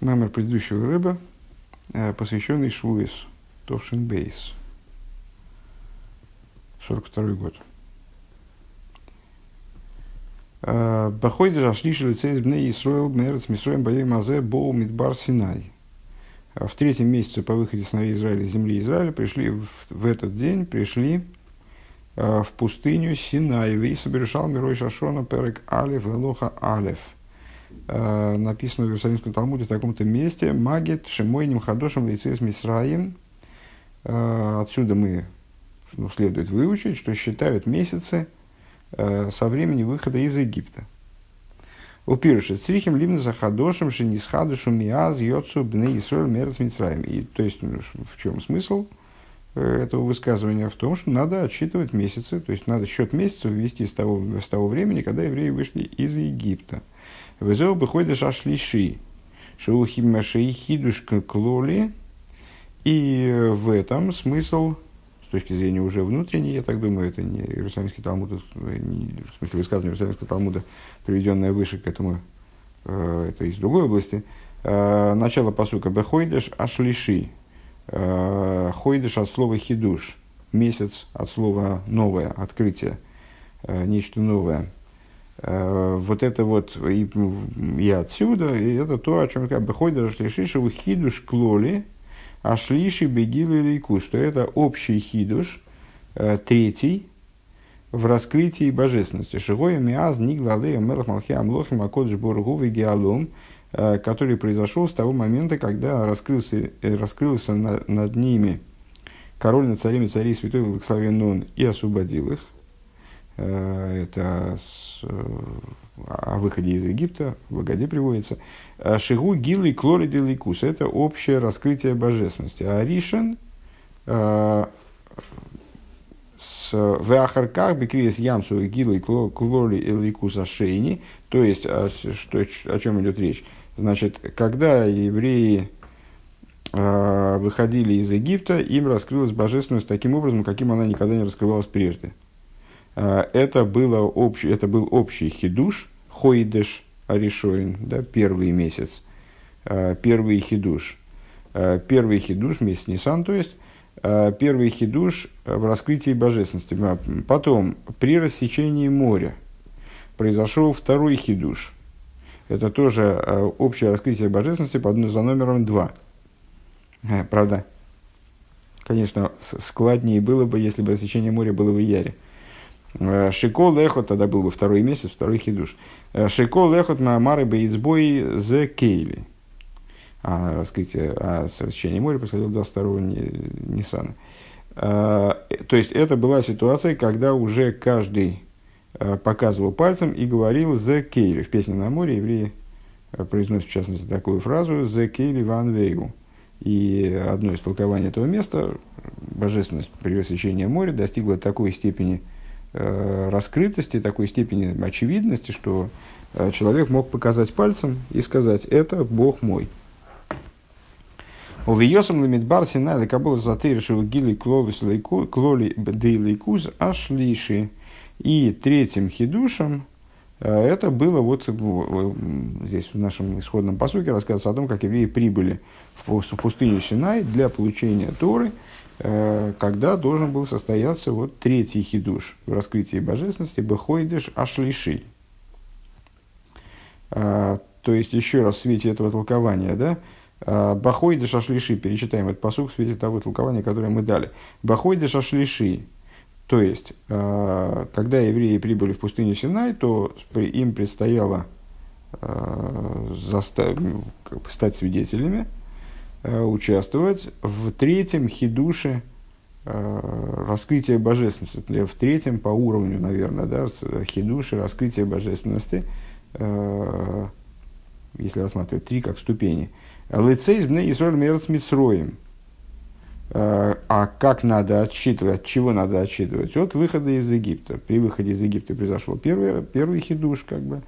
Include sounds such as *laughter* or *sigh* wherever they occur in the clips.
Мемор предыдущего рыба, э, посвященный Швуис, Товшин Бейс, 42 год. Э, Бахой дежашлиши лицей из Бней Исроил Мерец Мисроем Боей Мазе Боу Мидбар Синай. Э, в третьем месяце по выходе сыновей Израиля из земли Израиля пришли в, в этот день пришли в пустыню Синай. Вейса Берешал Мирой Шашона Перек Алиф Элоха Алиф – Э, написано в Иерусалимском Талмуде в таком-то месте «Магит Шимойним Хадошем Лейцес Мисраим». Э, отсюда мы ну, следует выучить, что считают месяцы э, со времени выхода из Египта. У Пируша Црихим Ливна Захадошем Шинисхадушу Миаз Йоцу Бне Исроэль Мерц Мицраим. И то есть ну, в чем смысл этого высказывания? В том, что надо отсчитывать месяцы, то есть надо счет месяцев ввести с того, с того времени, когда евреи вышли из Египта. Везеу выходишь ашлиши. Шоухимаши хидуш клоли. И в этом смысл, с точки зрения уже внутренней, я так думаю, это не Иерусалимский Талмуд, не, в смысле высказывание Иерусалимского Талмуда, приведенное выше к этому, э, это из другой области. Э, начало посука Бехойдеш Ашлиши. Э, Хойдеш от слова хидуш. Месяц от слова новое, открытие, нечто новое. Э, вот это вот и, и отсюда, и это то, о чем как бы ходит шлишиша хидуш клоли, а шлиши бегилу лейку, что это общий хидуш, э, третий, в раскрытии божественности. Шигоя миаз ниглалея мелах малхи амлохим акодж боргу вегиалум, э, который произошел с того момента, когда раскрылся, раскрылся на, над ними король над царями царей святой благословен и освободил их – это с, э, о выходе из Египта, в Багаде приводится. «А Шигу гилы клориды лейкус. Это общее раскрытие божественности. А Ришен э, с Веахарках Бекриес Ямсу гилы клори лейкус Ашейни. То есть, о, что, о чем идет речь? Значит, когда евреи выходили из Египта, им раскрылась божественность таким образом, каким она никогда не раскрывалась прежде. А, это, было общий, это был общий хидуш, хойдеш аришоин, да, первый месяц, а, первый хидуш. А, первый хидуш, месяц Нисан, то есть, первый хидуш в раскрытии божественности. Потом, при рассечении моря, произошел второй хидуш. Это тоже общее раскрытие божественности под, за номером два. Правда, конечно, складнее было бы, если бы рассечение моря было в Яре. Э, Шико лехот, тогда был бы второй месяц, второй хидуш. Э, Шико лехот маамары бейцбой зе кейли. А раскрытие, а совещание моря происходило 22 Ниссана. Э, то есть это была ситуация, когда уже каждый показывал пальцем и говорил «зе кейли». В песне на море евреи произносят, в частности, такую фразу «зе кейли ван вейгу». И одно из толкований этого места, божественность рассечении моря, достигла такой степени – раскрытости, такой степени очевидности, что э, человек мог показать пальцем и сказать, это Бог мой. У Виосам Лимитбар Синай Кабул Затырши Гили Клоли Дейликуз Ашлиши. И третьим хидушем э, это было вот здесь в нашем исходном посуке рассказывается о том, как евреи прибыли в пустыню Синай для получения Торы – Э, когда должен был состояться вот третий хидуш в раскрытии божественности Бехойдеш Ашлиши. Э, то есть, еще раз в свете этого толкования, да, э, Бахойдеш Ашлиши, перечитаем этот посук в свете того толкования, которое мы дали. Бахойдеш Ашлиши, то есть, когда евреи прибыли в пустыню Синай, то им предстояло стать свидетелями, Э, участвовать в третьем хидуше э, раскрытия божественности, в третьем по уровню, наверное, да, хидуше раскрытия божественности, э, если рассматривать три как ступени. Лицейс бне Исраиль мерц митсроем. А как надо отсчитывать, от чего надо отсчитывать? От выхода из Египта. При выходе из Египта произошел первый, первый хидуш, как бы.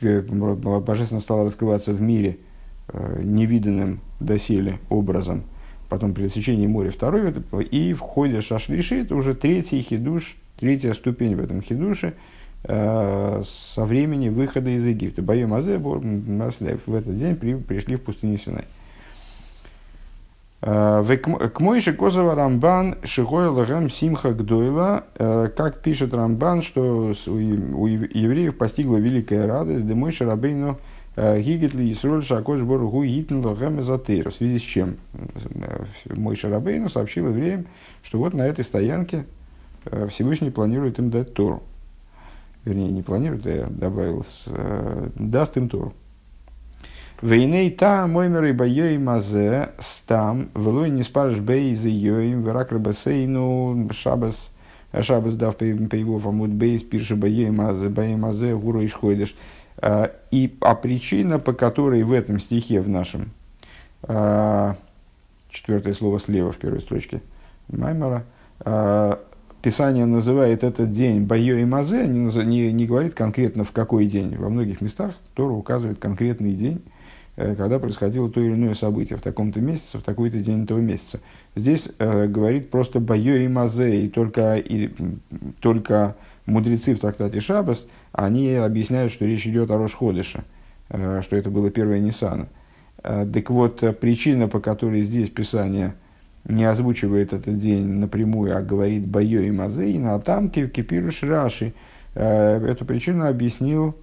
Божественно стало раскрываться в мире – Э, невиданным доселе образом. Потом пересечение моря второй, и в ходе шашлиши это уже третий хидуш, третья ступень в этом хидуше, со времени выхода из Египта. Боем Азе в этот день при, пришли в пустыню Синай. К Мойше Козова Рамбан Шигой Лагам Симха Гдойла, как пишет Рамбан, что у евреев постигла великая радость, да Мойше Рабейну Гигетли Исроль Шакош Боругу Эзотейр, в связи с чем Мойше Рабейну сообщил евреям, что вот на этой стоянке Всевышний планирует им дать Тору. Вернее, не планирует, а я добавил, даст им Тору. Вейней та моймер и байой мазе стам, велой не спарш бей за йоим, верак рабасейну, шабас, шабас дав по его фамут бей, спирши байой мазе, байой мазе, гуру ишхойдеш. А, и, а причина, по которой в этом стихе, в нашем, а, четвертое слово слева в первой строчке Маймера, а, Писание называет этот день Байо и Мазе, не, не, не говорит конкретно в какой день. Во многих местах Тора указывает конкретный день, Э, когда происходило то или иное событие в таком-то месяце, в такой-то день этого месяца. Здесь э, говорит просто «байо и мазе», и только, и только мудрецы в трактате Шабас, они объясняют, что речь идет о Рошходыше, э, что это было первое Ниссана. Э, так вот, причина, по которой здесь Писание не озвучивает этот день напрямую, а говорит «байо и мазе», и на там кипируш Раши, э, эту причину объяснил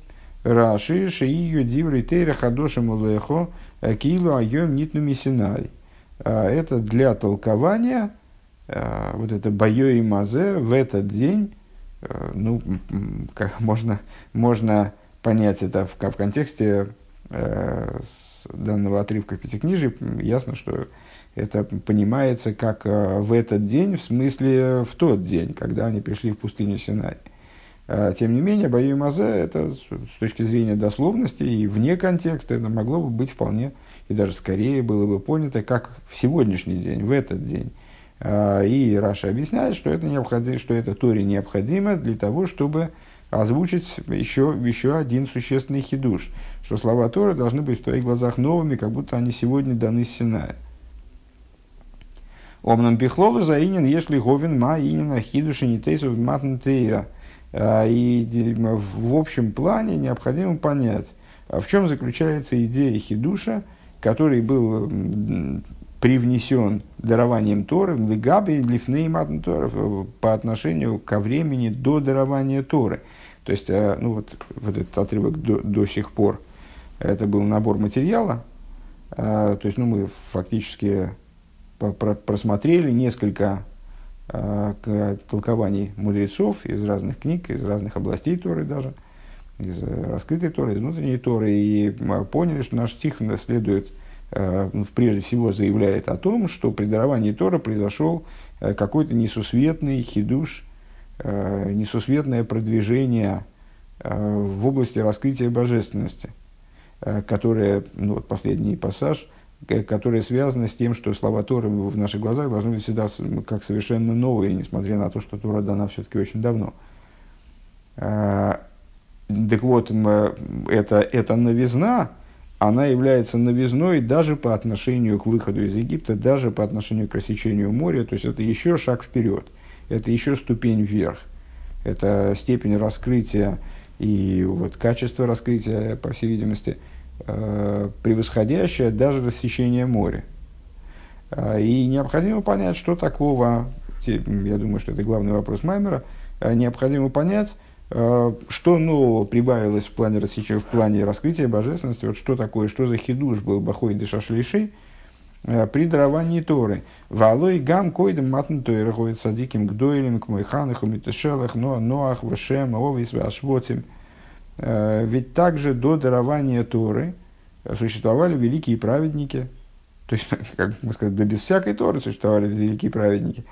Раши, Шиию, Диври, Тейра, Хадоши, Мулехо, э, Килу, Айом, Нитну, Мисинай. А, это для толкования, а, вот это Байо и Мазе в этот день, э, ну, как *laughs* можно, можно понять это в, в контексте э, данного отрывка Пятикнижия, ясно, что это понимается как в этот день, в смысле в тот день, когда они пришли в пустыню Синай. А, тем не менее, Баю Мазе, это с точки зрения дословности и вне контекста, это могло бы быть вполне, и даже скорее было бы понято, как в сегодняшний день, в этот день. А, и Раша объясняет, что это, необходимо, что это Торе необходимо для того, чтобы озвучить еще, еще один существенный хидуш, что слова Торы должны быть в твоих глазах новыми, как будто они сегодня даны с Синая. Омнам пихлолу заинен, если говен ма инин ахидуши не тейсов матн тейра – а, и в общем плане необходимо понять, а в чем заключается идея хидуша, который был привнесен дарованием Торы, лигаби, лифней Торы, по отношению ко времени до дарования Торы. То есть, а, ну вот, вот этот отрывок до, до сих пор, это был набор материала, то есть, ну, мы фактически просмотрели несколько э, толкований мудрецов из разных книг, из разных областей Торы даже, из э, раскрытой Торы, из внутренней Торы, и поняли, что наш стих следует, э, прежде всего заявляет о том, что при даровании Торы произошел э, какой-то несусветный хидуш, э, несусветное продвижение э, в области раскрытия божественности, э, которое, ну вот последний пассаж – которая связана с тем, что слова Торы в наших глазах должны быть всегда как совершенно новые, несмотря на то, что Тора дана все-таки очень давно. Так вот, это, эта новизна, она является новизной даже по отношению к выходу из Египта, даже по отношению к рассечению моря, то есть это еще шаг вперед, это еще ступень вверх, это степень раскрытия и вот качество раскрытия, по всей видимости – э, превосходящее даже рассечение моря. Э, и необходимо понять, что такого, я думаю, что это главный вопрос Маймера, э, необходимо понять, что нового прибавилось в плане, в плане раскрытия божественности, вот что такое, что за хидуш был Бахой Дешашлиши при даровании Торы. Валой гам койдем матн Тойра ходит садиким гдойлем, к мойханах, умитешелах, ноах, вашем, овис, вашвотим – Э, ведь также до дарования Торы существовали великие праведники, то есть, *laughs* как мы сказать, да без всякой Торы существовали великие праведники, э,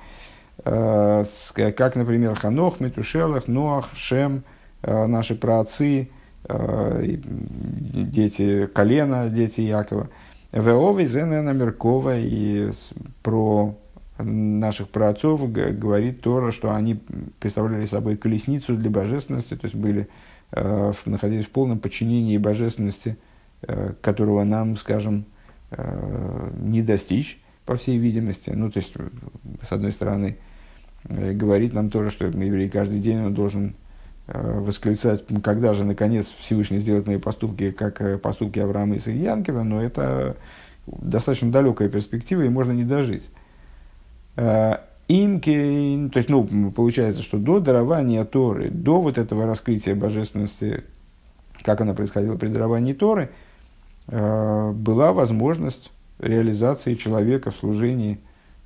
как, например, Ханох, Метушелах, Ноах, Шем, э, наши праотцы, дети колена, дети Якова. Веовы, Зенена Меркова и про наших праотцов говорит Тора, что они представляли собой колесницу для божественности, то есть были Э, находились в полном подчинении божественности, э, которого нам, скажем, э, не достичь, по всей видимости. Ну, то есть, с одной стороны, говорит нам тоже, что еврей каждый день он должен восклицать, когда же наконец Всевышний сделает мои поступки, как поступки Авраама и Янкива, но это достаточно далекая перспектива, и можно не дожить. Имки, то есть, ну, получается, что до дарования Торы, до вот этого раскрытия божественности, как она происходила при даровании Торы, была возможность реализации человека в служении,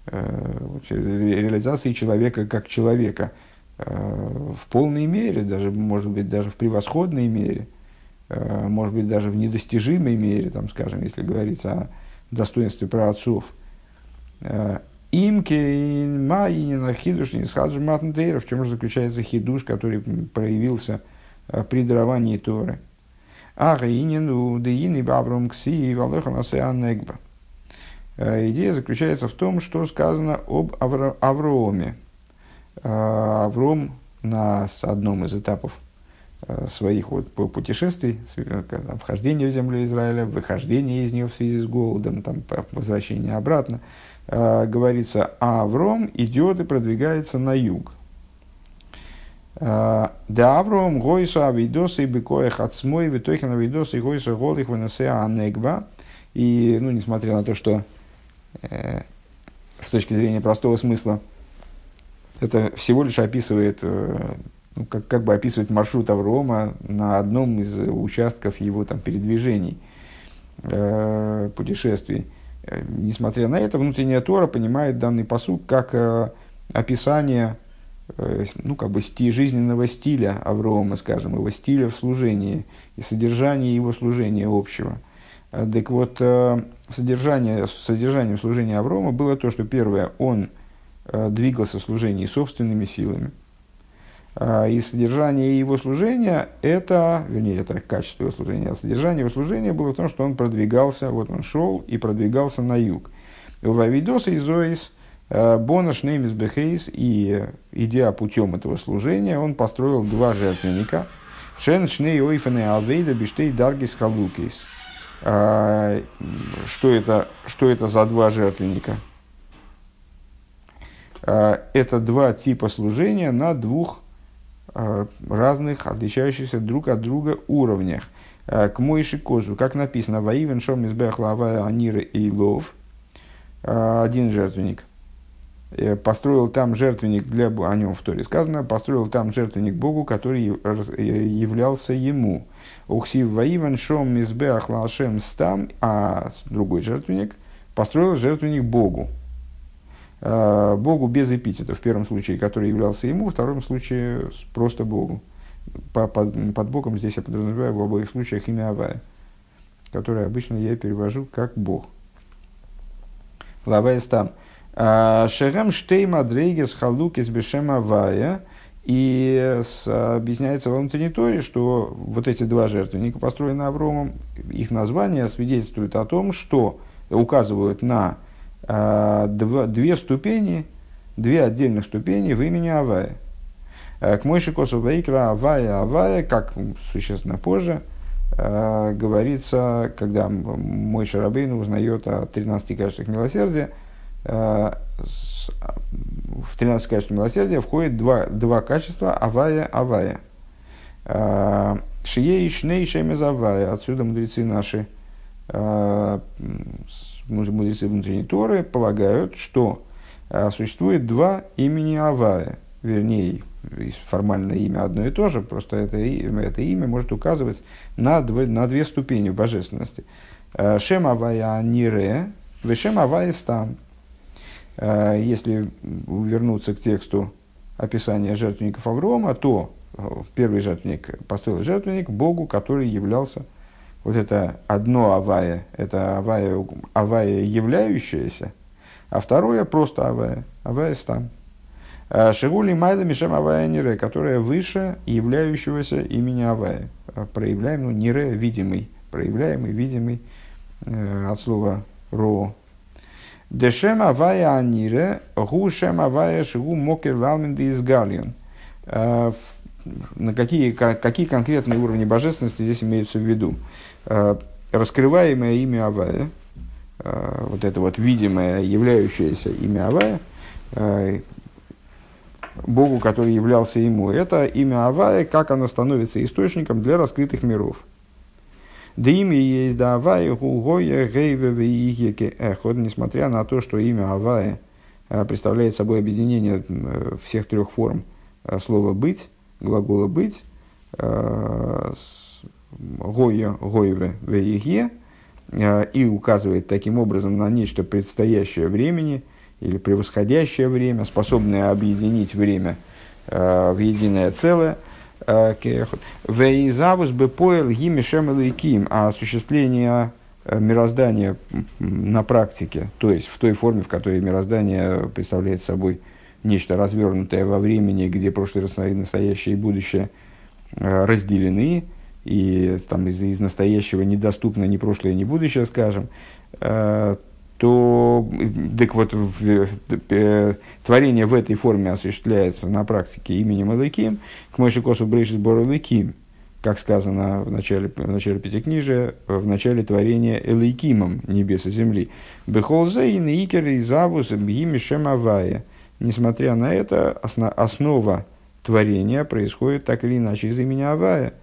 реализации человека как человека – Э, в полной мере, даже, может быть, даже в превосходной мере, э, может быть, даже в недостижимой мере, там, скажем, если говорить о достоинстве праотцов. Э, Имке Маинина Хидуш не схаджи в чем же заключается хидуш, который проявился при даровании Торы. Ага инину деини бабром кси валеханасе анегба. Идея заключается в том, что сказано об Аврооме. А, Авром на одном из этапов а, своих вот путешествий, там, вхождение в землю Израиля, выхождение из нее в связи с голодом, там, возвращение обратно, э, говорится, а Авром идет и продвигается на юг. Да Авром гойса авидоса и бекоях отсмой, витохина авидоса и гойса голых выносеа анегба. И, ну, несмотря на то, что э, с точки зрения простого смысла это всего лишь описывает, э, ну, как, как бы описывает маршрут Аврома на одном из участков его там, передвижений, э, путешествий. Э, несмотря на это, внутренняя Тора понимает данный посуд как э, описание э, ну, как бы сти, жизненного стиля Аврома, скажем, его стиля в служении и содержания его служения общего. Э, так вот, содержание, содержанием служения Аврома было то, что первое, он Э, двигался в служении собственными силами. А, и содержание его служения, это, вернее, это качество его служения, а содержание его служения было в том, что он продвигался, вот он шел и продвигался на юг. Вавидос и Зоис, э, Бонаш Неймис Бехейс, и идя путем этого служения, он построил два жертвенника. Шен Шней Ойфене Авейда Биштей Даргис Халукис. А, что это, что это за два жертвенника? А, это два типа служения на двух а, разных, отличающихся друг от друга уровнях. К Мойши Козу, как написано, «Ваивен шом лава анира и лов», один жертвенник, э, построил там жертвенник для о нем в Торе сказано, построил там жертвенник Богу, который э, являлся ему. Ухсив Ваивен шом избех лашем стам, а другой жертвенник построил жертвенник Богу. Э, Богу без эпитета, в первом случае, который являлся ему, в втором случае просто Богу. Под, под Богом здесь я подразумеваю в обоих случаях имя Авая, которое обычно я перевожу как Бог. Лавая там. «А, Шерем штейма дрейгес халукис бешем Авая. И с, объясняется во внутренней торе, что вот эти два жертвенника, построенные Авромом, их названия свидетельствуют о том, что указывают на а, два, две ступени, две отдельных ступени в имени Авая. А, к Мойши Косу Вейкра Авая Авая, как существенно позже, а, говорится, когда мой Шарабейн узнает о 13 качествах милосердия, в 13 качеств милосердия входит два, два качества Авая Авая. Шие и Шней Шемез Авая. Отсюда мудрецы наши мудрецы внутренней Торы полагают, что а, существует два имени Авая, вернее, формальное имя одно и то же, просто это, это имя может указывать на, дв, на две ступени божественности. А, Шем Авая Нире, Вешем Авая Стам. А, если вернуться к тексту описания жертвенников Аврома, то первый жертвенник построил жертвенник Богу, который являлся вот это одно авая, это авая, авая являющаяся, а второе просто авая, авая стам. А Шигули Майда Мишем Авая Нире, которая выше являющегося имени Авая. Проявляем, ну, Нире видимый, проявляемый, видимый э, от слова Ро. Дешем Авая Анире, Гу Шем Авая Шигу Мокер Лалминды из Галион. А, на какие, какие конкретные уровни божественности здесь имеются в виду? Э, раскрываемое имя Авая, э, вот это вот видимое, являющееся имя Авая, э, Богу, который являлся ему. Это имя Авая, как оно становится источником для раскрытых миров. Да имя есть да Авая, Гугоя, Гейве, Игеке, Эхот, несмотря на то, что имя Авая э, представляет собой объединение э, всех трех форм э, слова «быть», глагола «быть», Гоя, Гойве, Вейге, и указывает таким образом на нечто предстоящее времени или превосходящее время, способное объединить время в единое целое – Вейзавус бы поел гимишем и а осуществление э, мироздания на практике, то есть в той форме, в которой мироздание представляет собой нечто развернутое во времени, где прошлое, настоящее и будущее э, разделены, и там из, из настоящего недоступно ни прошлое, ни будущее, скажем, э, то так вот, в, в, творение в этой форме осуществляется на практике именем Элыким, к Мойши Косу Брейши Сбор Элыким, как сказано в начале, в начале Пятикнижия, в начале творения Элейкимом небес и земли. Бехолзе и Нейкер и Завус Бхими Шемавая. Несмотря на это, основ, основа творения происходит так или иначе из имени Авая.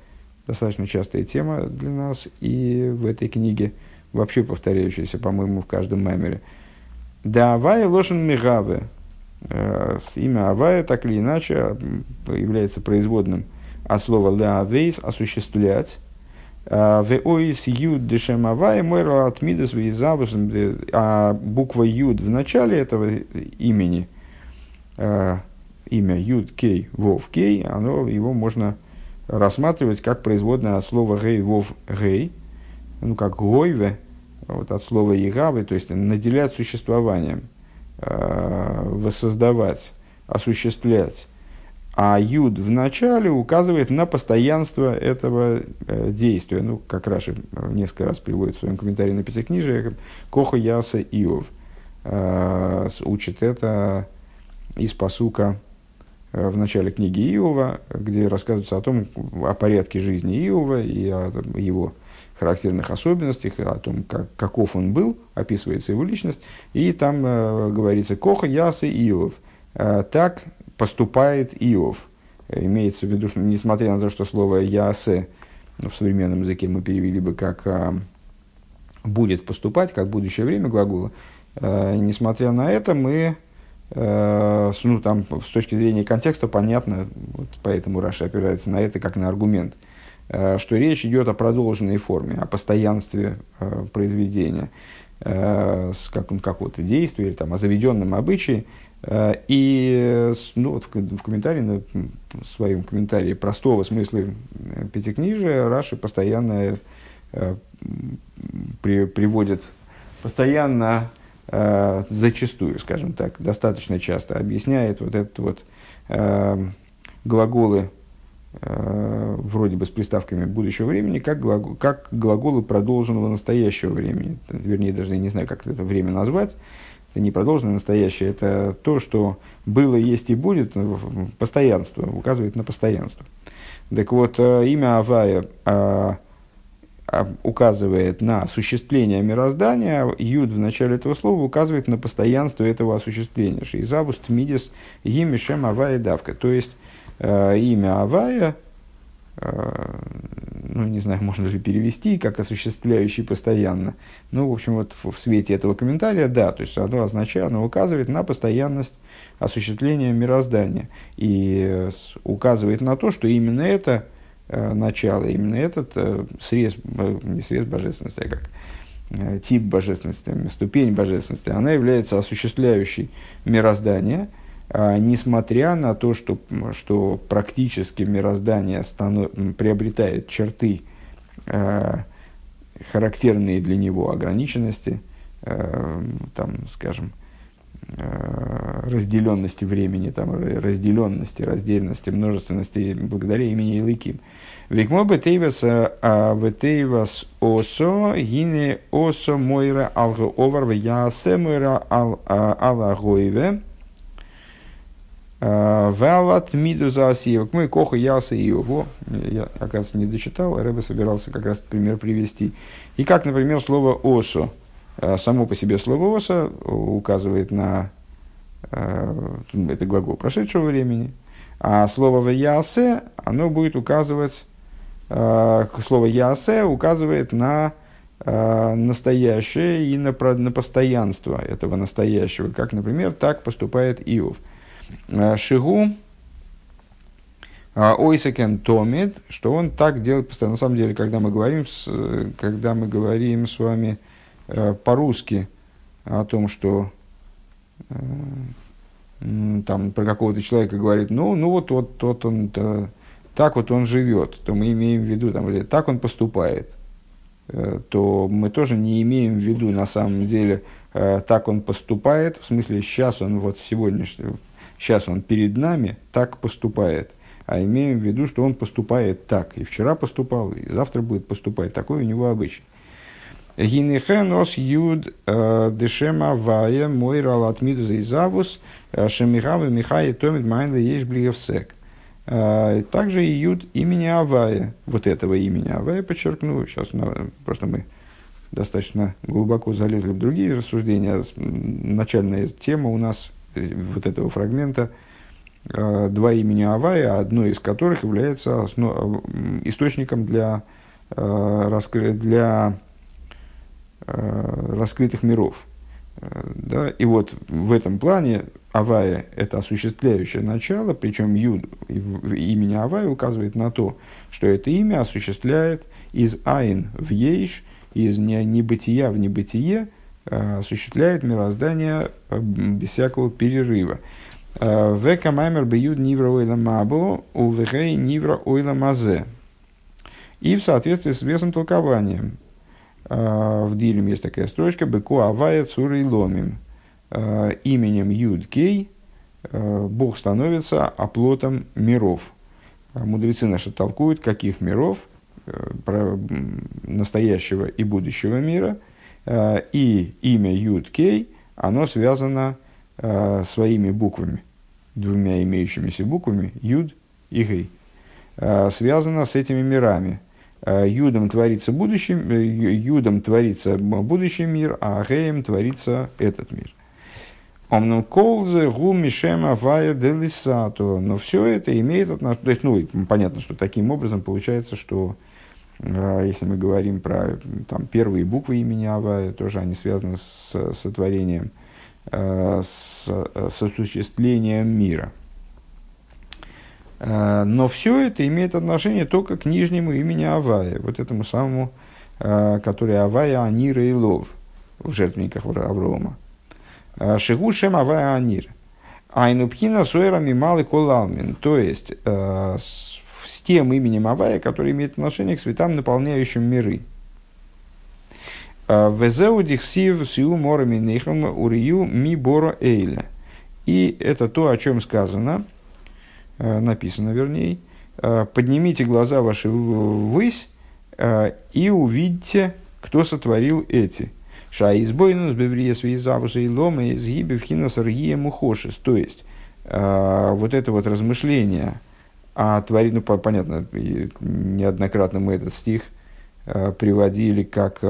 Достаточно частая тема для нас и в этой книге – вообще повторяющаяся, по-моему, в каждом маймере. Да Авая ложен мигаве. Э, имя Авая так или иначе является производным от слова леавейс – осуществлять. Э, Веоис юд дешем Авая мойра атмидас. А буква юд в начале этого имени, э, имя юд кей вов кей, оно, его можно рассматривать как производное от слова гей вов гей, ну как гойве, вот от слова «егавы», то есть наделять существованием, э, воссоздавать, осуществлять. А юд в начале указывает на постоянство этого э, действия. Ну, как Раши несколько раз приводит в своем комментарии на Пятикнижие, Коха Яса Иов. Э, учит это из посука э, в начале книги Иова, где рассказывается о том, о порядке жизни Иова и о его характерных особенностях, о том, как, каков он был, описывается его личность, и там э, говорится «Коха Ясы Иов». Э, так поступает Иов. Имеется в виду, что несмотря на то, что слово «ясе» ну, в современном языке мы перевели бы как э, «будет поступать», как будущее время глагола, э, несмотря на это, мы э, ну, там, с точки зрения контекста понятно, вот поэтому Раша опирается на это как на аргумент – что речь идет о продолженной форме, о постоянстве э, произведения, э, с какого-то действия или там, о заведенном обычае. И ну, вот в, в комментарии, в своем комментарии простого смысла пятикнижия Раши постоянно при, приводит, постоянно, зачастую, скажем так, достаточно часто объясняет вот этот вот глаголы Э, вроде бы с приставками будущего времени, как, глагол, как глаголы продолженного настоящего времени. Вернее, даже я не знаю, как это время назвать. Это не продолженное настоящее, это то, что было, есть и будет, постоянство, указывает на постоянство. Так вот, э, имя Авая а, а, указывает на осуществление мироздания, Юд в начале этого слова указывает на постоянство этого осуществления. Шейзавус Тмидис Гимишем Авая Давка. То есть, э, имя Авая, э, ну, не знаю, *laughs* можно же перевести, как осуществляющий постоянно. Ну, в общем, вот в, свете этого комментария, да, то есть оно означает, оно указывает на постоянность осуществления мироздания. И э, указывает на то, что именно это э, начало, именно этот э, срез, э, не срез божественности, а как э, тип божественности, ступень божественности, она является осуществляющей мироздание – несмотря на то, что, что практически мироздание станов, приобретает черты, э, характерные для него ограниченности, э, там, скажем, э, разделенности времени, там, разделенности, раздельности, множественности благодаря имени Илыким. Викмо бетейвас а бетейвас осо гине осо мойра алго овар ясе мойра ал алагоеве Валат миду за асиевок. Мы коха яса и его. Я, оказывается, не дочитал, а Рэбе собирался как раз пример привести. И как, например, слово осо. Само по себе слово осо указывает на это глагол прошедшего времени, а слово «ваясе» оно будет указывать, слово «ясе» указывает на настоящее и на, на постоянство этого настоящего, как, например, так поступает Иов. Шигу Ойсекен томит, что он так делает постоянно. На самом деле, когда мы говорим с, когда мы говорим с вами э, по-русски о том, что э, там про какого-то человека говорит, ну, ну вот, вот, вот он, то, так вот он живет, то мы имеем в виду, там, или так он поступает, э, то мы тоже не имеем в виду на самом деле, э, так он поступает, в смысле, сейчас он вот сегодняшний, сейчас он перед нами так поступает а имеем в виду, что он поступает так. И вчера поступал, и завтра будет поступать. Такой у него обычай. Гинехенос юд э, дешема вая мой ралатмиду заизавус э, шемихавы михай томит майнда еш блигевсек. Э, также и юд имени Авая, вот этого имени Авая, подчеркну, сейчас просто мы достаточно глубоко залезли в другие рассуждения. Начальная тема у нас вот этого фрагмента – Э, два имени Авая, одно из которых является основ... источником для, э, раскры... для э, раскрытых миров. Да? И вот в этом плане Авая – это осуществляющее начало, причем Юд имени Авая указывает на то, что это имя осуществляет из Айн в Ейш, из небытия в небытие, осуществляет мироздание без всякого перерыва. Века маймер бьют нивра ойла мабу, у вехей нивра ойла мазе. И в соответствии с весом толкованием. В Дилем есть такая строчка «Беку авая цурой ломим». Именем Юд Кей Бог становится оплотом миров. Мудрецы наши толкуют, каких миров, настоящего и будущего мира. И имя Юд Кей, оно связано своими буквами двумя имеющимися буквами, Юд и Гей, а, связано с этими мирами. А, Юдом творится, будущим, э, Юдом творится будущий мир, а Геем творится этот мир. Омном колзе гу мишема вая делисато. Но все это имеет отношение. То есть, ну, понятно, что таким образом получается, что если мы говорим про там, первые буквы имени Авая, тоже они связаны с сотворением – Э, с, э, с осуществлением мира. Э, но все это имеет отношение только к нижнему имени Авая, вот этому самому, который Авая Анира и Лов в жертвенниках Аврома. Шигушем Авая Анир. Айнупхина суэрами малый колалмин. То есть, тем именем Авая, который имеет отношение к светам, наполняющим миры. Везеу дихсив сиу морами нейхам урию ми боро эйля. И это то, о чем сказано, э, написано вернее, э, поднимите глаза ваши ввысь э, и увидите, кто сотворил эти. Ша избойнус беврия свизавуса и лома из гибевхина саргия мухошис. То есть, вот это вот размышление о творении, ну, понятно, неоднократно мы этот стих приводили как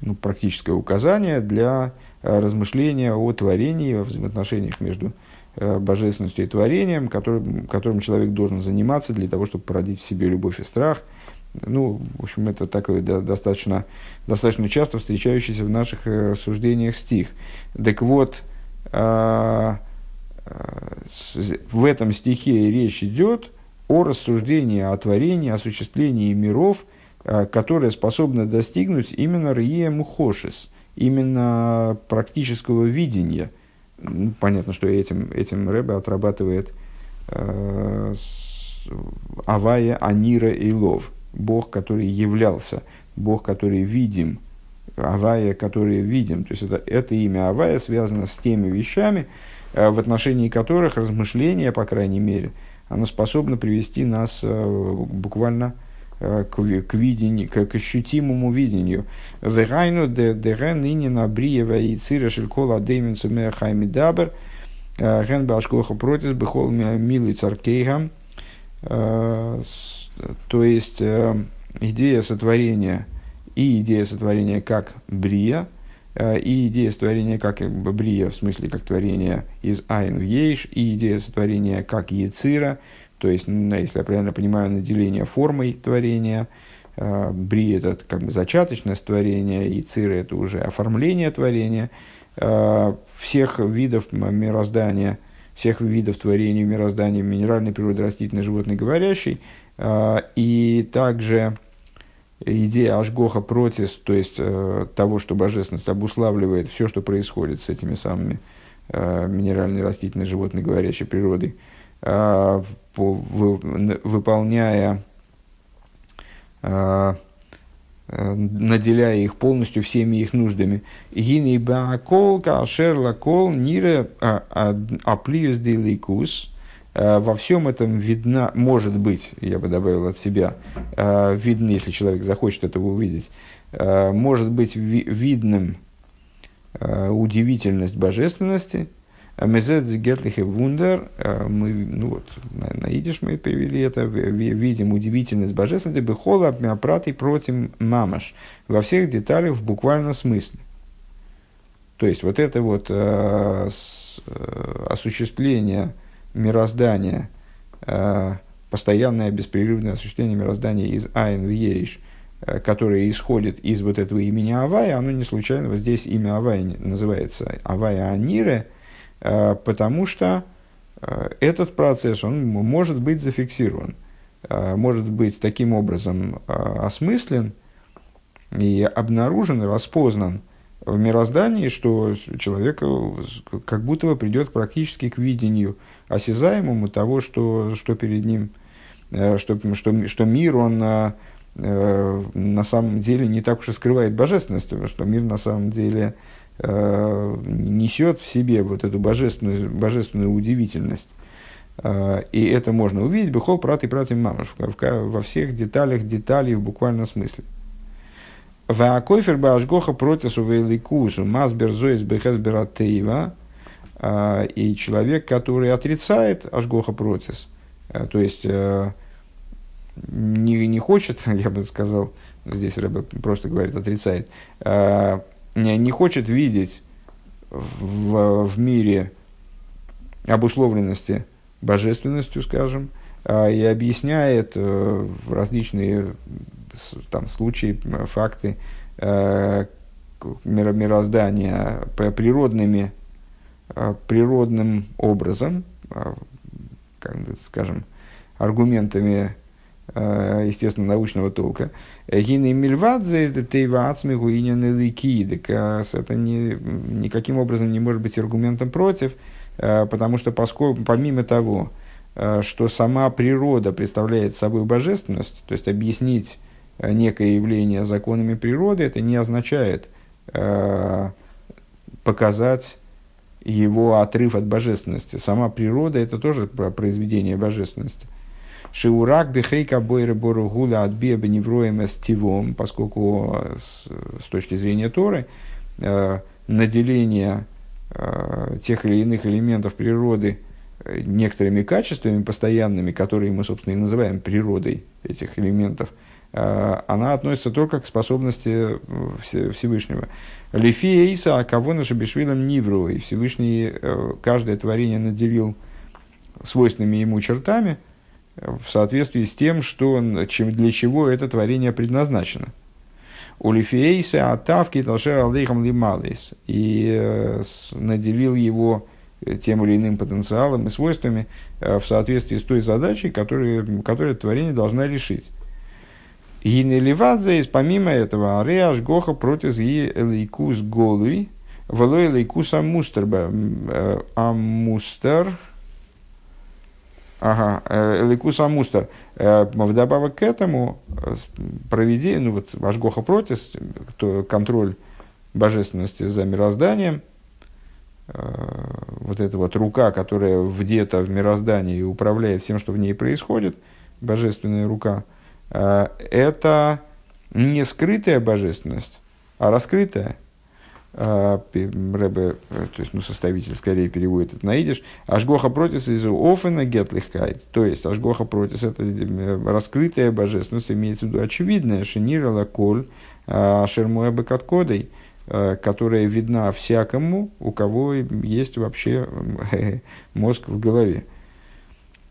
ну, практическое указание для э, размышления о творении, о взаимоотношениях между э, божественностью и творением, которым, которым человек должен заниматься для того, чтобы породить в себе любовь и страх. Ну, в общем, это такой достаточно, достаточно часто встречающийся в наших э, суждениях стих. Так вот, э, э, в этом стихе речь идет о рассуждении о творении, осуществлении миров – Э, которая способна достигнуть именно Рие Мухошис, именно практического видения. Ну, понятно, что этим, этим Рэбе отрабатывает э, Авая Анира и Лов, Бог, который являлся, Бог, который видим, Авая, который видим. То есть это, это имя Авая связано с теми вещами, э, в отношении которых размышление, по крайней мере, оно способно привести нас э, буквально Э, к, к видению, к, к ощутимому видению. Вегайну дерен инина бриева и цира шелькола дейминцу мехайми дабер э, ген башкоха протис бехол милый царкейга. Э, то есть идея сотворения и идея сотворения как брия, и идея сотворения как брия, в смысле как творение из айн в ейш, и идея сотворения как яцира, то есть, если я правильно понимаю, наделение формой творения, бри это как бы зачаточность творения, и это уже оформление творения. Всех видов мироздания, всех видов творения мироздания, минеральной природы, растительной, животной, говорящей, и также идея Ашгоха протис, то есть э, того, что божественность обуславливает все, что происходит с этими самыми э, минеральной, растительной, животной, говорящей природой, э, по, вы, выполняя, э, наделяя их полностью всеми их нуждами. Гини баакол кашер кол нире а, а, аплиус деликус – во всем этом видна, может быть, я бы добавил от себя, э, видно, если человек захочет этого увидеть, э, может быть ви- видным удивительность божественности. Мезет гетлихе вундер, мы, ну вот, на, идиш мы перевели это, видим удивительность божественности, бехола праты против мамаш, во всех деталях в буквальном смысле. То есть, вот это вот э, с, э, осуществление мироздания, э, постоянное беспрерывное осуществление мироздания из Айн в Ейш, э, которое исходит из вот этого имени Авая, оно не случайно, вот здесь имя Авая называется Авая Анире, э, потому что этот процесс, он может быть зафиксирован, может быть таким образом осмыслен и обнаружен, и распознан в мироздании, что человек как будто бы придет практически к видению осязаемому того, что, что перед ним, э, что, что, что мир, он э, э, на самом деле не так уж и скрывает божественность, что мир на самом деле несет в себе вот эту божественную, божественную удивительность. И это можно увидеть бихол прат и прат мамаш во всех деталях деталей в буквальном смысле. Ваакойфер башгоха протису вейликусу масбер зоис бехес бератеева – а, и человек, который отрицает Ашгоха Протис, а, то есть э, не, не хочет, *laughs* я бы сказал, здесь Рэбе просто говорит отрицает, а, не, не хочет видеть в, в мире обусловленности божественностью, скажем, и объясняет э, в различные там, случаи, факты э, мироздания природными природным образом, как, скажем, аргументами э, естественно-научного толка. Гины мильвадзе из детейва ацмигу и Это не, никаким образом не может быть аргументом против, потому что поскольку, помимо того, что сама природа представляет собой божественность, то есть объяснить некое явление законами природы, это не означает показать его отрыв от божественности. Сама природа – это тоже произведение божественности. Шиурак бихейка бойры бору гула от биеба невроем эстивом, поскольку с, с точки зрения Торы э, наделение э, тех или иных элементов природы э, некоторыми качествами постоянными, которые мы, собственно, и называем природой этих элементов, она относится только к способности э, Всевышнего. Лифия Иса, а кого на Шабишвилом Нивру, и Всевышний э, каждое творение наделил свойственными ему чертами э, в соответствии с тем, что, для чего это творение предназначено. У Лифиейса Атавки Талшер Алдейхам Лималейс и э, наделил его тем или иным потенциалом и свойствами в соответствии с той задачей, которую, которую творение должна решить. Гинеливадзе помимо этого ареаш гоха против и элейкус голый, вело элейкус амустер, э, амустер, Ага, э, элейкус амустер. Э, вдобавок к этому провидение, ну вот השגחה פרטית, контроль божественности за мирозданием, вот эта вот рука, которая вдета в мироздании управляет всем, что в ней происходит, божественная рука – это не скрытая божественность, а раскрытая. Э, Ребе, э, то есть, ну, составитель скорее переводит это на идиш. השגחה פרטית איז אָפֿענע געטלעכקייט. То есть, השגחה פרטית это раскрытая божественность, имеется в виду очевидная. Шинира лаколь, шермуя бекаткодой. которая видна всякому, у кого есть вообще мозг в голове.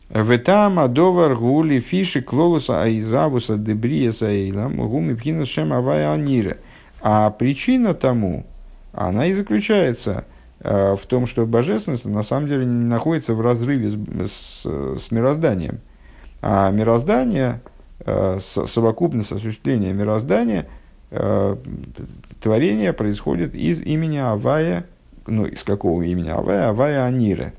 Ветам адовар гули фиши клолуса аизавуса дебриеса эйлам гуми пхина шем авая анира. А причина тому, она и заключается э, в том, что божественность на самом деле не находится в разрыве с, с, с мирозданием. А мироздание, э, совокупность осуществления мироздания, э, творение происходит из имени Авая, ну, из какого имени Авая? Авая Анира.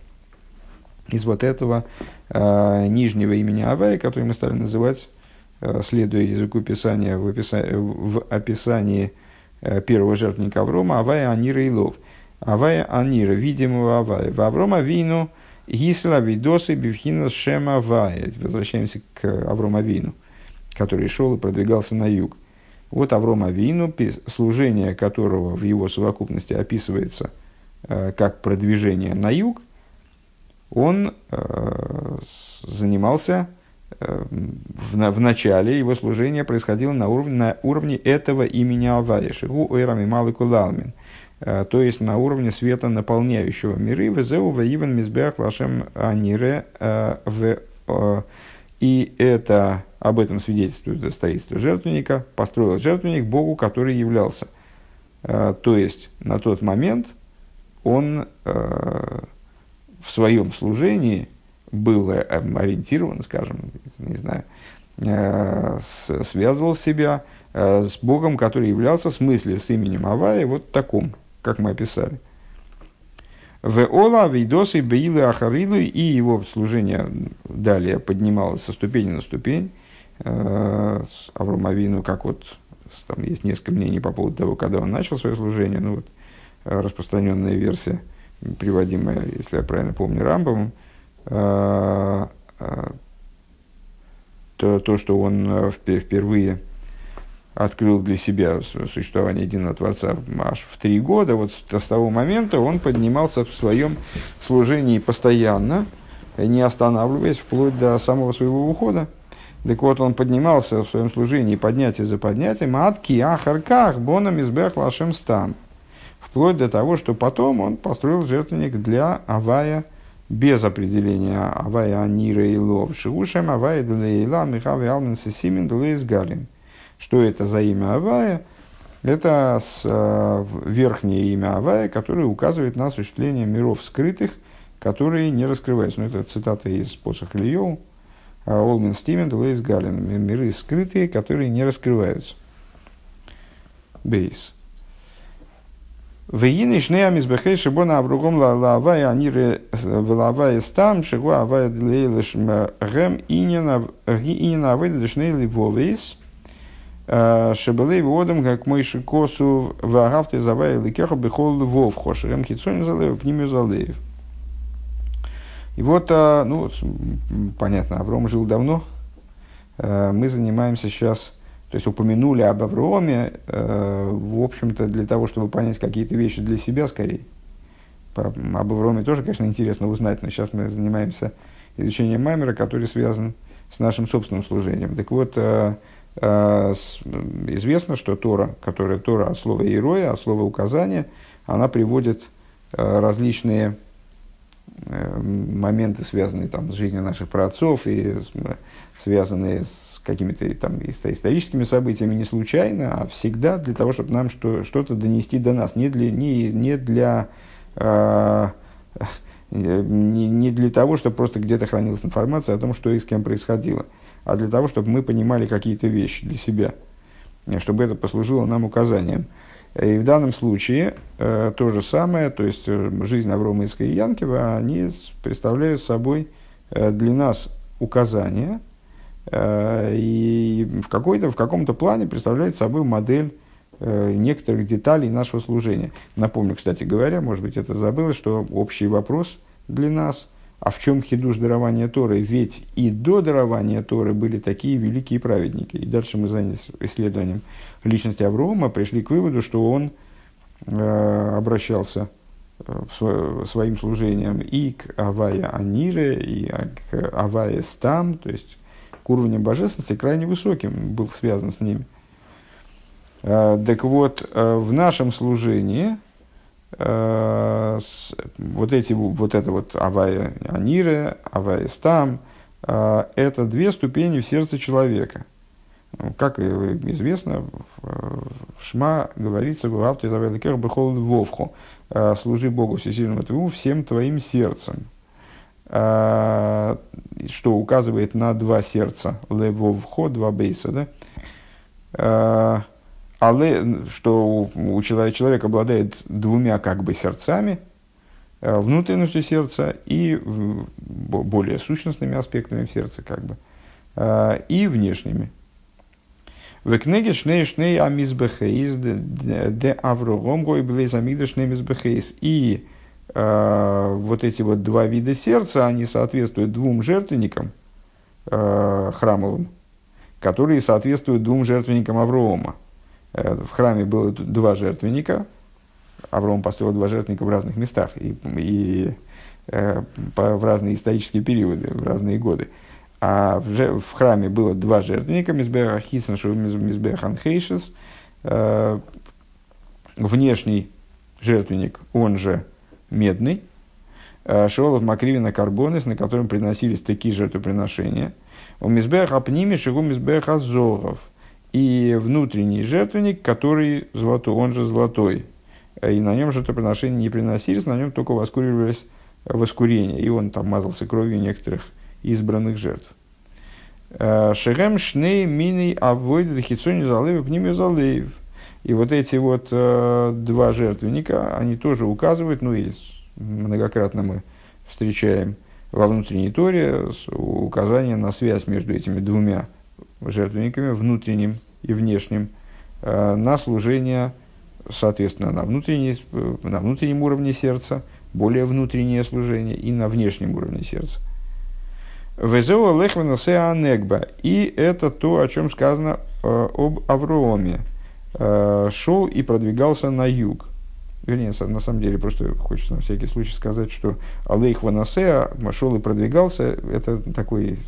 Из вот этого нижнего имени Авая, который мы стали называть, э, следуя языку Писания в, описа- в описании э, первого жертвника Аврома, Авая Анира и Лов. Авая Анира, видимого Авая. В Аврома вину Гисла Видосы Бивхина Шема Авая. Возвращаемся к Аврома Вину, который шел и продвигался на юг. Вот Авром Авину, служение которого в его совокупности описывается э, как продвижение на юг, он э, занимался э, в, в начале его служения происходило на уровне, на уровне этого имени Авая, Шигу Ойрами Малыку Лалмин, э, то есть на уровне света, наполняющего миры, Везеу Ваиван Мизбех Лашем Анире в и это, об этом свидетельствует строительство жертвенника, построил жертвенник Богу, который являлся. То есть, на тот момент он в своем служении был э, ориентирован, скажем, не знаю, связывал себя с Богом, который являлся в смысле с именем Авая, вот таком, как мы описали. В Ола, Вейдосы, Беилы, Ахарилу, и его служение далее поднималось со ступени на ступень. Э, Авромавину, как вот там есть несколько мнений по поводу того, когда он начал свое служение, ну вот э, распространенная версия, приводимая, если я правильно помню, Рамбом, э, то, то, что он впервые открыл для себя существование единого Творца аж в три года, вот с того момента он поднимался в своем служении постоянно, не останавливаясь, вплоть до самого своего ухода. Так вот, он поднимался в своем служении поднятие за поднятием, атки ахарках боном избех лашем стан. Вплоть до того, что потом он построил жертвенник для Авая без определения Авая Анира и Лов. Шиушем Авая Делейла Михави Алмин Сисимин Делейс Галин – что это за имя Авая? Это с, э, верхнее имя Авая, которое указывает на осуществление миров скрытых, которые не раскрываются. Ну, это цитата из посоха Ильеву. Олмен Стивен, Лейс Галин. Миры скрытые, которые не раскрываются. Бейс. Вегины шнея мизбехей шибона абругом лавая аниры влавая стам шигуа авая длейлыш гэм инина авайда дешней ливовейс. Шебелей водом, как мойши косу в агафте завай ликеха бихол вов хошерем хитсонь залеев пнимю залеев. И вот, а, ну, понятно, Авром жил давно. А, мы занимаемся сейчас, то есть упомянули об Авроме, а, в общем-то, для того, чтобы понять какие-то вещи для себя скорее. Об Авроме тоже, конечно, интересно узнать, но сейчас мы занимаемся изучением Маймера, который связан с нашим собственным служением. Так вот, Э, известно, что Тора, которая Тора от слова «иероя», от слова «указания», она приводит э, различные э, моменты, связанные там, с жизнью наших праотцов и связанные с какими-то там историческими событиями не случайно, а всегда для того, чтобы нам что, что-то донести до нас, не для, не, не для э, не, не для того, чтобы просто где-то хранилась информация о том, что и с кем происходило а для того, чтобы мы понимали какие-то вещи для себя, чтобы это послужило нам указанием. И в данном случае э, то же самое, то есть э, жизнь Аврома Иска и Янкива, они представляют собой э, для нас указания, и в, какой-то, в каком-то плане представляют собой модель э, некоторых деталей нашего служения. Напомню, кстати говоря, может быть, это забылось, что общий вопрос для нас – а в чем хидуш дарования Торы? Ведь и до дарования Торы были такие великие праведники. И дальше мы занялись исследованием личности Аврома, пришли к выводу, что он э, обращался э, своим служением и к Авая Анире, и к Авая Стам, то есть к уровню божественности крайне высоким был связан с ними. Так вот, в нашем служении вот, эти, вот это вот авая анире, авая стам, это две ступени в сердце человека. Как известно, в Шма говорится, в авто из бехол вовху, служи Богу всесильному твоему всем твоим сердцем. Что указывает на два сердца, левовхо, два бейса, да? але, что у, человека, человек обладает двумя как бы сердцами, э, внутренностью сердца и более сущностными аспектами в сердце, как бы, и внешними. В книге Шней Шней Амизбехейс де Аврогом Гой Бвейс Амигда Шней Мизбехейс. И вот эти вот два вида сердца, они соответствуют двум жертвенникам э, храмовым, которые соответствуют двум жертвенникам Аврома. Э, в храме было два жертвенника. Авраам построил два жертвенника в разных местах и, и э, по, в разные исторические периоды, в разные годы. А в, в храме было два жертвенника, Мизбеха Хисен, Мизбехан Хейшес. Э, внешний жертвенник, он же медный, э, Шиолов Макривина Карбонес, на котором приносились такие жертвоприношения. У Мизбеха Апними Шигу Мизбеха Зоров – и внутренний жертвенник, который золотой, он же золотой. И на нем жертвоприношения не приносились, на нем только воскуривались воскурение. И он там мазался кровью некоторых избранных жертв. Э, Шерем шней мини авойд дохицони залеев пними залеев. И вот эти вот э, два жертвенника, они тоже указывают, ну и многократно мы встречаем во внутренней торе указание на связь между этими двумя жертвенниками, внутренним и внешним, э, на служение, соответственно, на, э, на внутреннем уровне сердца, более внутреннее служение и на внешнем уровне сердца. Везео лехвена анегба. И это то, о чем сказано э, об Авроме. Э, шел и продвигался на юг. Вернее, на самом деле, просто хочется на всякий случай сказать, что Алейх Ванасеа шел и продвигался, это такой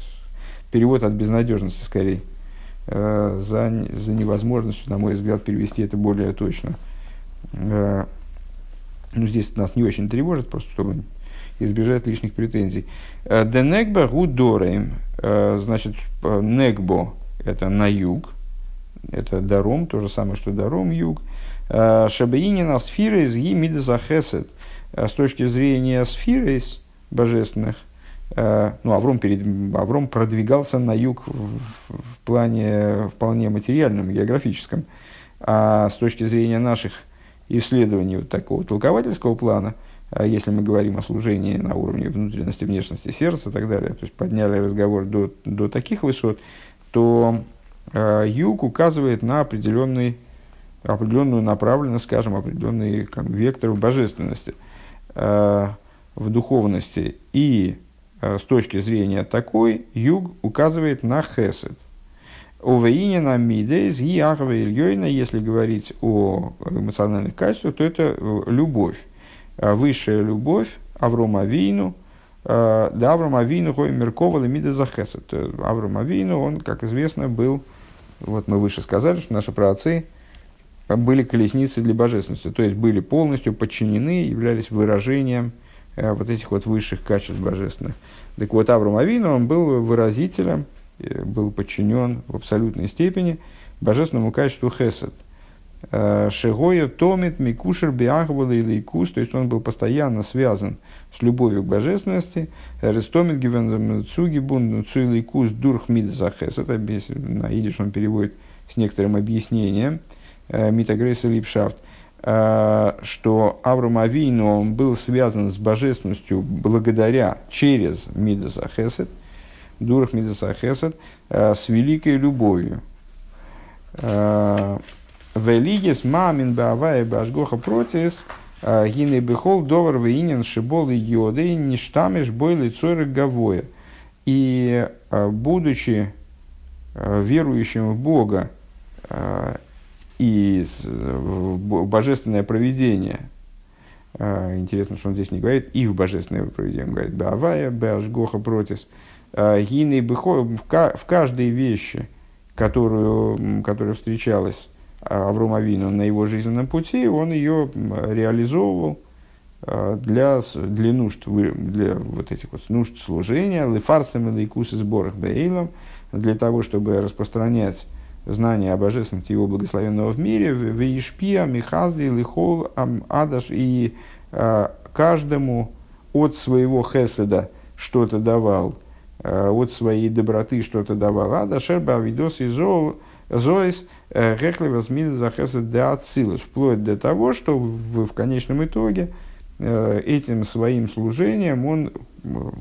перевод от безнадежности скорее. Э, за, за невозможностью, на мой взгляд, перевести это более точно. Э, ну, здесь нас не очень тревожит, просто чтобы избежать лишних претензий. Денегба гудорейм, значит, негбо – это на юг, это даром, то же самое, что даром, юг. Шабаинина сфира из Гимидзахесет. С точки зрения сфиры божественных, Э, ну, Авром, перед, Авром продвигался на юг в, в плане вполне материальном, географическом. А с точки зрения наших исследований вот такого толковательского плана, если мы говорим о служении на уровне внутренности, внешности сердца и так далее, то есть подняли разговор до, до таких высот, то юг указывает на определенный, определенную направленность, скажем, определенный как, вектор в божественности, э, в духовности. И Э, с точки зрения такой, юг указывает на хесед. Увеинина мидейс и ахва если говорить о эмоциональных качествах, то это э, любовь. Э, высшая любовь Авром Авину, да Авром Авину хой Меркова Лемида за хесед. Авром Авину, он, как известно, был, вот мы выше сказали, что наши праотцы были колесницы для божественности, то есть были полностью подчинены, являлись выражением Э, вот этих вот высших качеств божественных. Так вот, Авраам Авину, он был выразителем, э, был подчинен в абсолютной степени божественному качеству хесед. Э, Шегоя томит микушер биахвала или икус, то есть он был постоянно связан с любовью к божественности. Рестомит гивен цугибун цуиликус дурх мид захес. Это на идиш он переводит с некоторым объяснением. Митагрейса липшафт. Э, что Авраам Авину он был связан с божественностью благодаря, через Мидаса Хесед, Дурах Мидаса Хесед, э, с великой любовью. Э, Велигес мамин баавая башгоха протис гины бехол довар вeinин шибол и йоды ништамиш бой лицо гавоя. И будучи верующим в Бога и божественное проведение. А, интересно, что он здесь не говорит и в божественное проведение, он говорит Бавая, Башгоха Протис. Гины в каждой вещи, которую, которая встречалась Аврома Авину на его жизненном пути, он ее реализовывал для, для нужд, для вот этих вот нужд служения, лефарсом и лейкус сборах бейлом, для того, чтобы распространять знания о божественности его благословенного в мире, в Ишпия, Михазди, Лихол, Адаш, и каждому от своего хеседа что-то давал, от своей доброты что-то давал. Адашер Бавидос и Зоис, Рехлева Змин за хесед де Ацилус, вплоть до того, что в, в конечном итоге этим своим служением он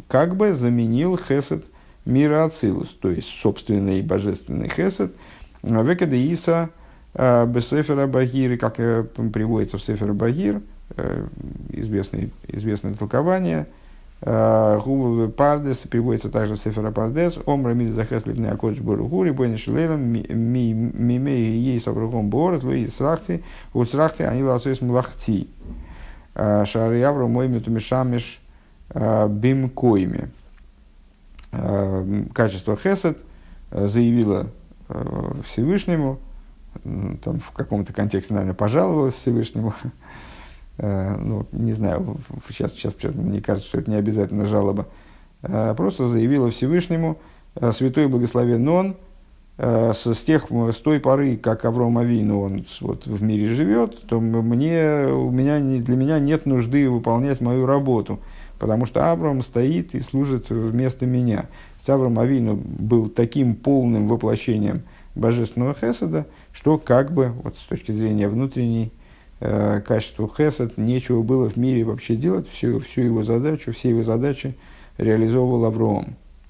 как бы заменил хесед мира Ацилус, то есть собственный божественный хесед – Векеда Иса э, Бесефера Багир, как э, приводится в Сефера Багир, э, известное, известное толкование, Губы Пардес, приводится также в Сефера Пардес, Омра Мид Захеслив Неакодж Боругури, Бойна Шилейлом, Мимей Ей Савругом Борос, Луи Срахти, Уцрахти, они ласуис Млахти. Шары Авру мой метумишамиш бим койме. Качество Хесед заявила Э, Всевышнему, там в каком-то контексте, наверное, пожаловалась Всевышнему. *laughs* Э, ну, не знаю, сейчас, сейчас мне кажется, что это не обязательно жалоба. Э, просто заявила Всевышнему, святой благословен он, с, с, тех, с той поры, как Авраам Авину он вот, в мире живет, то мне, у меня, для меня нет нужды выполнять мою работу, потому что Авраам стоит и служит вместо меня. Авраам Авину был таким полным воплощением божественного хесада, что как бы вот с точки зрения внутренней э, качества хесад нечего было в мире вообще делать, всю, всю его задачу, все его задачи реализовывал Авраам.